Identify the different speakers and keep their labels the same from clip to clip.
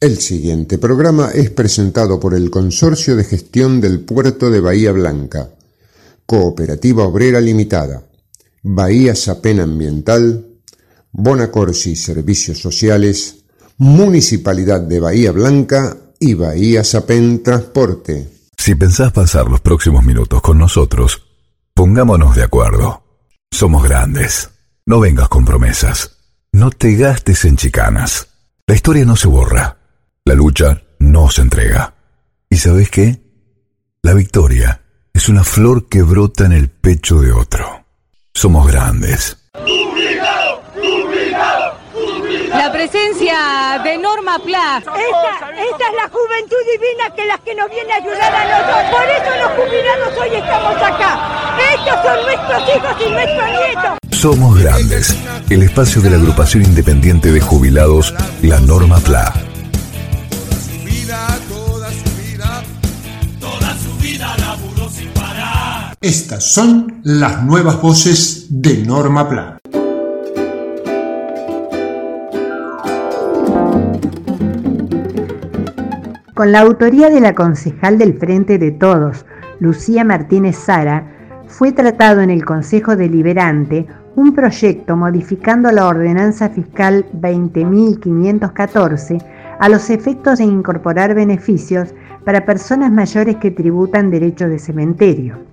Speaker 1: El siguiente programa es presentado por el Consorcio de Gestión del Puerto de Bahía Blanca, Cooperativa Obrera Limitada, Bahía Sapen Ambiental, Bonacorsi Servicios Sociales, Municipalidad de Bahía Blanca y Bahía Sapen Transporte.
Speaker 2: Si pensás pasar los próximos minutos con nosotros, pongámonos de acuerdo. Somos grandes. No vengas con promesas. No te gastes en chicanas. La historia no se borra la lucha no se entrega. ¿Y sabes qué? La victoria es una flor que brota en el pecho de otro. Somos grandes.
Speaker 3: La presencia de Norma Pla.
Speaker 4: Esta, esta, es la juventud divina que las que nos viene a ayudar a nosotros. Por eso los jubilados hoy estamos acá. Estos son nuestros hijos y nuestros nietos.
Speaker 2: Somos grandes. El espacio de la agrupación independiente de jubilados, la Norma Pla.
Speaker 5: Estas son las nuevas voces de Norma Plan.
Speaker 6: Con la autoría de la concejal del Frente de Todos, Lucía Martínez Sara, fue tratado en el Consejo Deliberante un proyecto modificando la ordenanza fiscal 20.514 a los efectos de incorporar beneficios para personas mayores que tributan derechos de cementerio.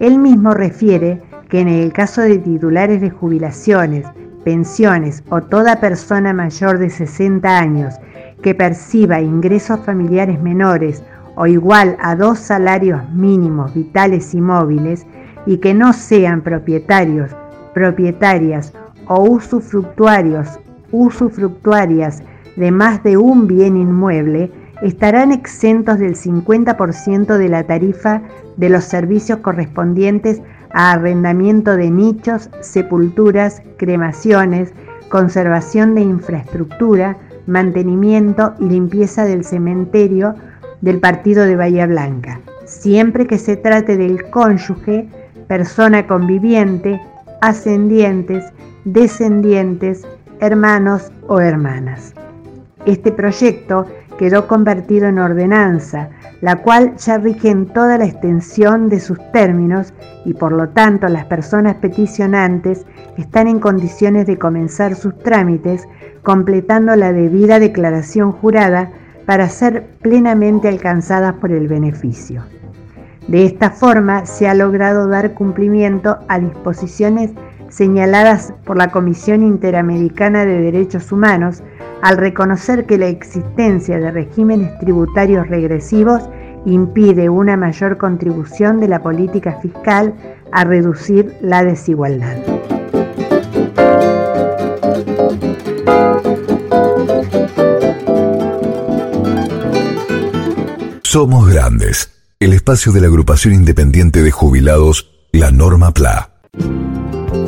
Speaker 6: Él mismo refiere que en el caso de titulares de jubilaciones, pensiones o toda persona mayor de 60 años que perciba ingresos familiares menores o igual a dos salarios mínimos vitales y móviles y que no sean propietarios, propietarias o usufructuarios, usufructuarias de más de un bien inmueble, estarán exentos del 50% de la tarifa de los servicios correspondientes a arrendamiento de nichos, sepulturas, cremaciones, conservación de infraestructura, mantenimiento y limpieza del cementerio del partido de Bahía Blanca, siempre que se trate del cónyuge, persona conviviente, ascendientes, descendientes, hermanos o hermanas. Este proyecto quedó convertido en ordenanza, la cual ya rige en toda la extensión de sus términos y por lo tanto las personas peticionantes están en condiciones de comenzar sus trámites completando la debida declaración jurada para ser plenamente alcanzadas por el beneficio. De esta forma se ha logrado dar cumplimiento a disposiciones señaladas por la Comisión Interamericana de Derechos Humanos al reconocer que la existencia de regímenes tributarios regresivos impide una mayor contribución de la política fiscal a reducir la desigualdad.
Speaker 2: Somos Grandes, el espacio de la agrupación independiente de jubilados, la Norma PLA.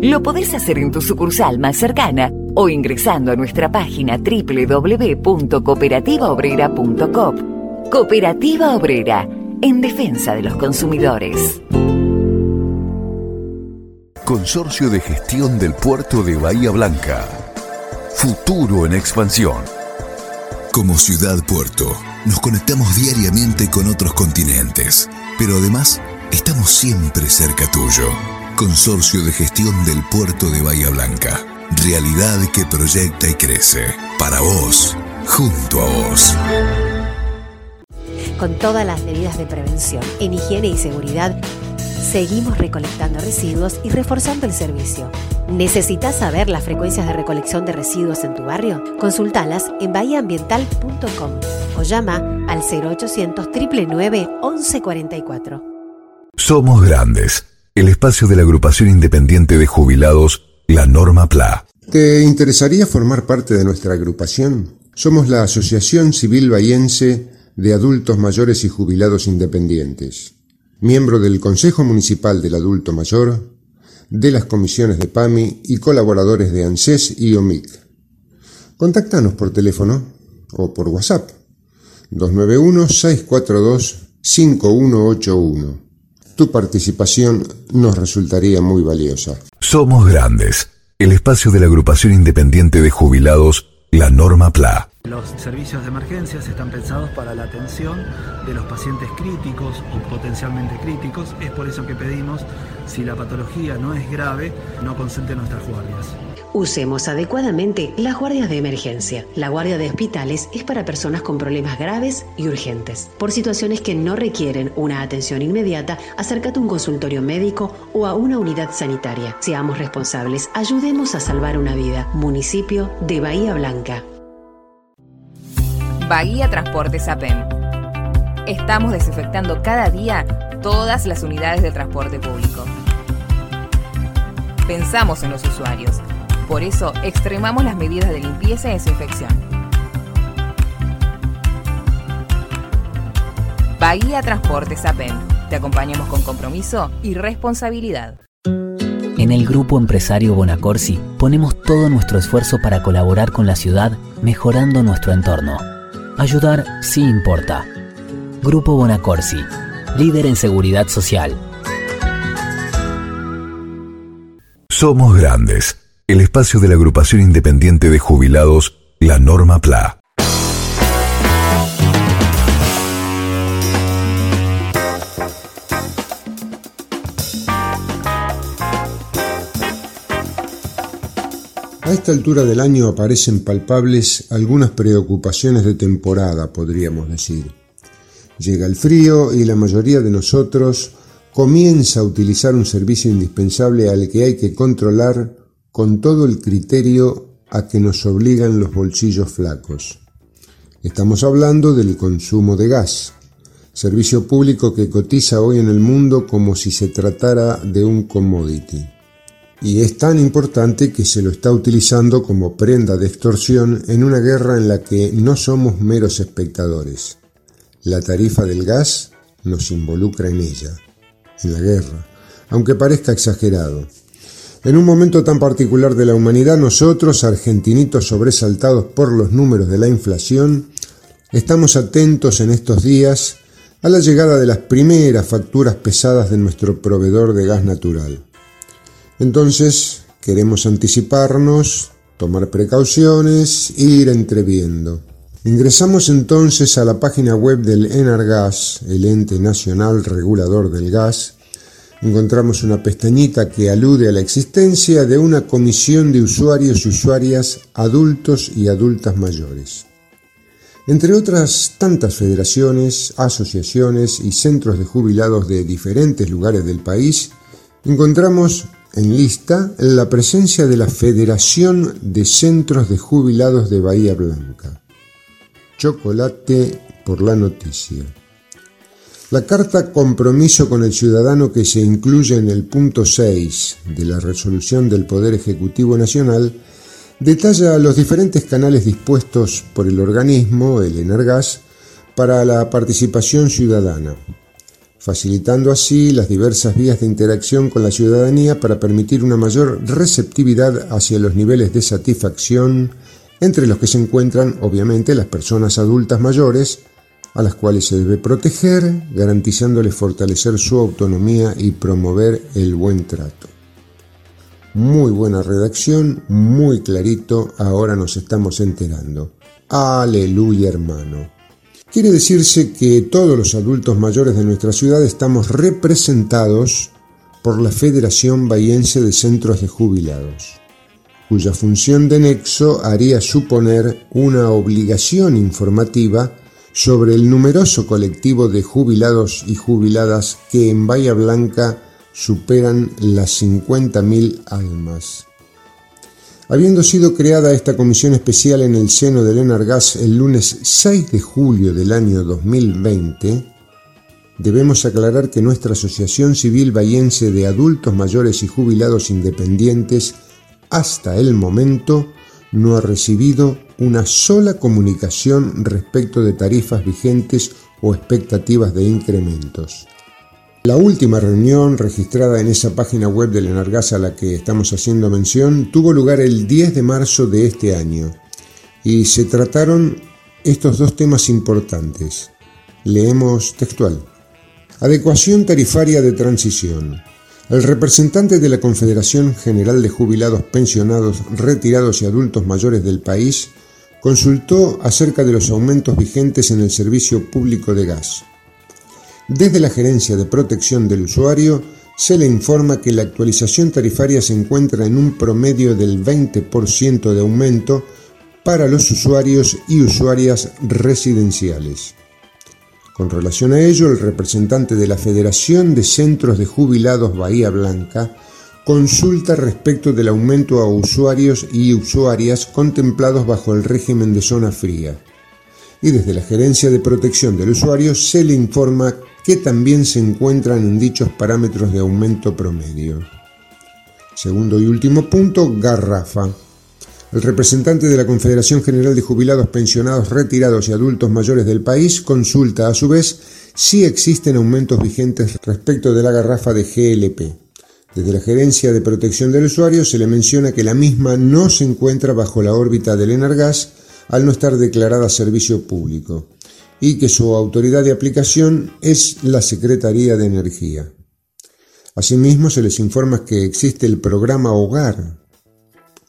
Speaker 7: Lo podés hacer en tu sucursal más cercana o ingresando a nuestra página www.cooperativaobrera.com. Cooperativa Obrera, en defensa de los consumidores.
Speaker 2: Consorcio de Gestión del Puerto de Bahía Blanca. Futuro en expansión.
Speaker 8: Como ciudad puerto, nos conectamos diariamente con otros continentes, pero además estamos siempre cerca tuyo. Consorcio de Gestión del Puerto de Bahía Blanca Realidad que proyecta y crece. Para vos, junto a vos.
Speaker 9: Con todas las medidas de prevención en higiene y seguridad, seguimos recolectando residuos y reforzando el servicio. ¿Necesitas saber las frecuencias de recolección de residuos en tu barrio? Consultalas en bahiaambiental.com o llama al 0800 999 1144.
Speaker 2: Somos Grandes, el espacio de la agrupación independiente de jubilados la Norma PLA.
Speaker 1: ¿Te interesaría formar parte de nuestra agrupación? Somos la Asociación Civil Bahiense de Adultos Mayores y Jubilados Independientes. miembro del Consejo Municipal del Adulto Mayor, de las comisiones de PAMI y colaboradores de ANSES y OMIC. Contáctanos por teléfono o por WhatsApp 291-642-5181. Tu participación nos resultaría muy valiosa.
Speaker 2: Somos Grandes, el espacio de la agrupación independiente de jubilados, la Norma PLA.
Speaker 10: Los servicios de emergencias están pensados para la atención de los pacientes críticos o potencialmente críticos. Es por eso que pedimos, si la patología no es grave, no consulte nuestras guardias.
Speaker 9: Usemos adecuadamente las guardias de emergencia. La guardia de hospitales es para personas con problemas graves y urgentes. Por situaciones que no requieren una atención inmediata, acércate a un consultorio médico o a una unidad sanitaria. Seamos responsables, ayudemos a salvar una vida. Municipio de Bahía Blanca.
Speaker 11: Bahía Transporte APEM. Estamos desinfectando cada día todas las unidades de transporte público. Pensamos en los usuarios. Por eso extremamos las medidas de limpieza y desinfección. Bahía Transporte APEM. Te acompañamos con compromiso y responsabilidad.
Speaker 12: En el Grupo Empresario Bonacorsi ponemos todo nuestro esfuerzo para colaborar con la ciudad mejorando nuestro entorno Ayudar sí importa. Grupo Bonacorsi, líder en seguridad social.
Speaker 2: Somos Grandes, el espacio de la agrupación independiente de jubilados, la Norma PLA.
Speaker 1: Esta altura del año aparecen palpables algunas preocupaciones de temporada, podríamos decir. Llega el frío y la mayoría de nosotros comienza a utilizar un servicio indispensable al que hay que controlar con todo el criterio a que nos obligan los bolsillos flacos. Estamos hablando del consumo de gas, servicio público que cotiza hoy en el mundo como si se tratara de un commodity y es tan importante que se lo está utilizando como prenda de extorsión en una guerra en la que no somos meros espectadores. La tarifa del gas nos involucra en ella, en la guerra, aunque parezca exagerado. En un momento tan particular de la humanidad, nosotros, argentinitos sobresaltados por los números de la inflación, estamos atentos en estos días a la llegada de las primeras facturas pesadas de nuestro proveedor de gas natural. Entonces, queremos anticiparnos, tomar precauciones, ir entreviendo. Ingresamos entonces a la página web del ENARGAS, el ente nacional regulador del gas. Encontramos una pestañita que alude a la existencia de una comisión de usuarios y usuarias adultos y adultas mayores. Entre otras tantas federaciones, asociaciones y centros de jubilados de diferentes lugares del país, encontramos en lista la presencia de la Federación de Centros de Jubilados de Bahía Blanca. Chocolate por la noticia. La carta compromiso con el ciudadano que se incluye en el punto 6 de la resolución del Poder Ejecutivo Nacional detalla los diferentes canales dispuestos por el organismo, el ENERGAS, para la participación ciudadana, facilitando así las diversas vías de interacción con la ciudadanía para permitir una mayor receptividad hacia los niveles de satisfacción entre los que se encuentran obviamente las personas adultas mayores, a las cuales se debe proteger, garantizándoles fortalecer su autonomía y promover el buen trato. Muy buena redacción, muy clarito, ahora nos estamos enterando. Aleluya hermano. Quiere decirse que todos los adultos mayores de nuestra ciudad estamos representados por la Federación Bahiense de Centros de Jubilados, cuya función de nexo haría suponer una obligación informativa sobre el numeroso colectivo de jubilados y jubiladas que en Bahía Blanca superan las 50.000 almas. Habiendo sido creada esta comisión especial en el seno del Enargas el lunes 6 de julio del año 2020, debemos aclarar que nuestra Asociación Civil Bahiense de Adultos Mayores y Jubilados Independientes hasta el momento no ha recibido una sola comunicación respecto de tarifas vigentes o expectativas de incrementos. La última reunión registrada en esa página web del Enargas a la que estamos haciendo mención tuvo lugar el 10 de marzo de este año y se trataron estos dos temas importantes. Leemos textual. Adecuación tarifaria de transición. El representante de la Confederación General de Jubilados, Pensionados, Retirados y Adultos Mayores del país consultó acerca de los aumentos vigentes en el servicio público de gas. Desde la Gerencia de Protección del Usuario se le informa que la actualización tarifaria se encuentra en un promedio del 20% de aumento para los usuarios y usuarias residenciales. Con relación a ello, el representante de la Federación de Centros de Jubilados Bahía Blanca consulta respecto del aumento a usuarios y usuarias contemplados bajo el régimen de zona fría. Y desde la Gerencia de Protección del Usuario se le informa que también se encuentran en dichos parámetros de aumento promedio. Segundo y último punto, garrafa. El representante de la Confederación General de Jubilados, Pensionados, Retirados y Adultos Mayores del país consulta a su vez si existen aumentos vigentes respecto de la garrafa de GLP. Desde la Gerencia de Protección del Usuario se le menciona que la misma no se encuentra bajo la órbita del Enargas al no estar declarada servicio público y que su autoridad de aplicación es la Secretaría de Energía. Asimismo, se les informa que existe el programa Hogar,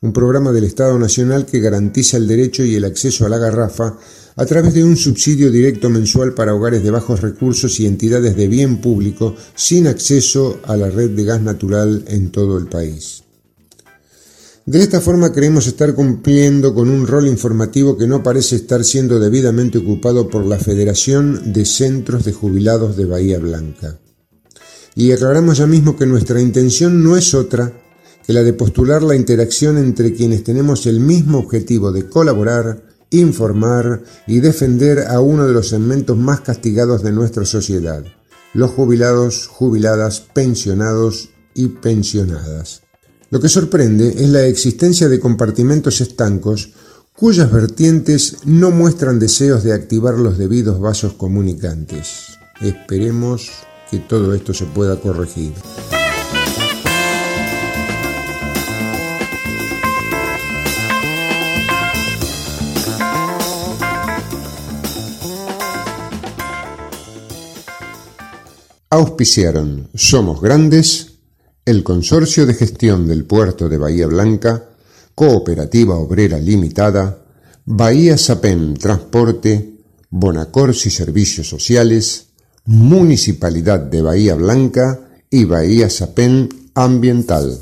Speaker 1: un programa del Estado Nacional que garantiza el derecho y el acceso a la garrafa a través de un subsidio directo mensual para hogares de bajos recursos y entidades de bien público sin acceso a la red de gas natural en todo el país. De esta forma creemos estar cumpliendo con un rol informativo que no parece estar siendo debidamente ocupado por la Federación de Centros de Jubilados de Bahía Blanca. Y aclaramos ya mismo que nuestra intención no es otra que la de postular la interacción entre quienes tenemos el mismo objetivo de colaborar, informar y defender a uno de los segmentos más castigados de nuestra sociedad, los jubilados, jubiladas, pensionados y pensionadas. Lo que sorprende es la existencia de compartimentos estancos cuyas vertientes no muestran deseos de activar los debidos vasos comunicantes. Esperemos que todo esto se pueda corregir. Auspiciaron Somos Grandes el Consorcio de Gestión del Puerto de Bahía Blanca, Cooperativa Obrera Limitada, Bahía Sapen Transporte, Bonacorsi Servicios Sociales, Municipalidad de Bahía Blanca y Bahía Sapen Ambiental.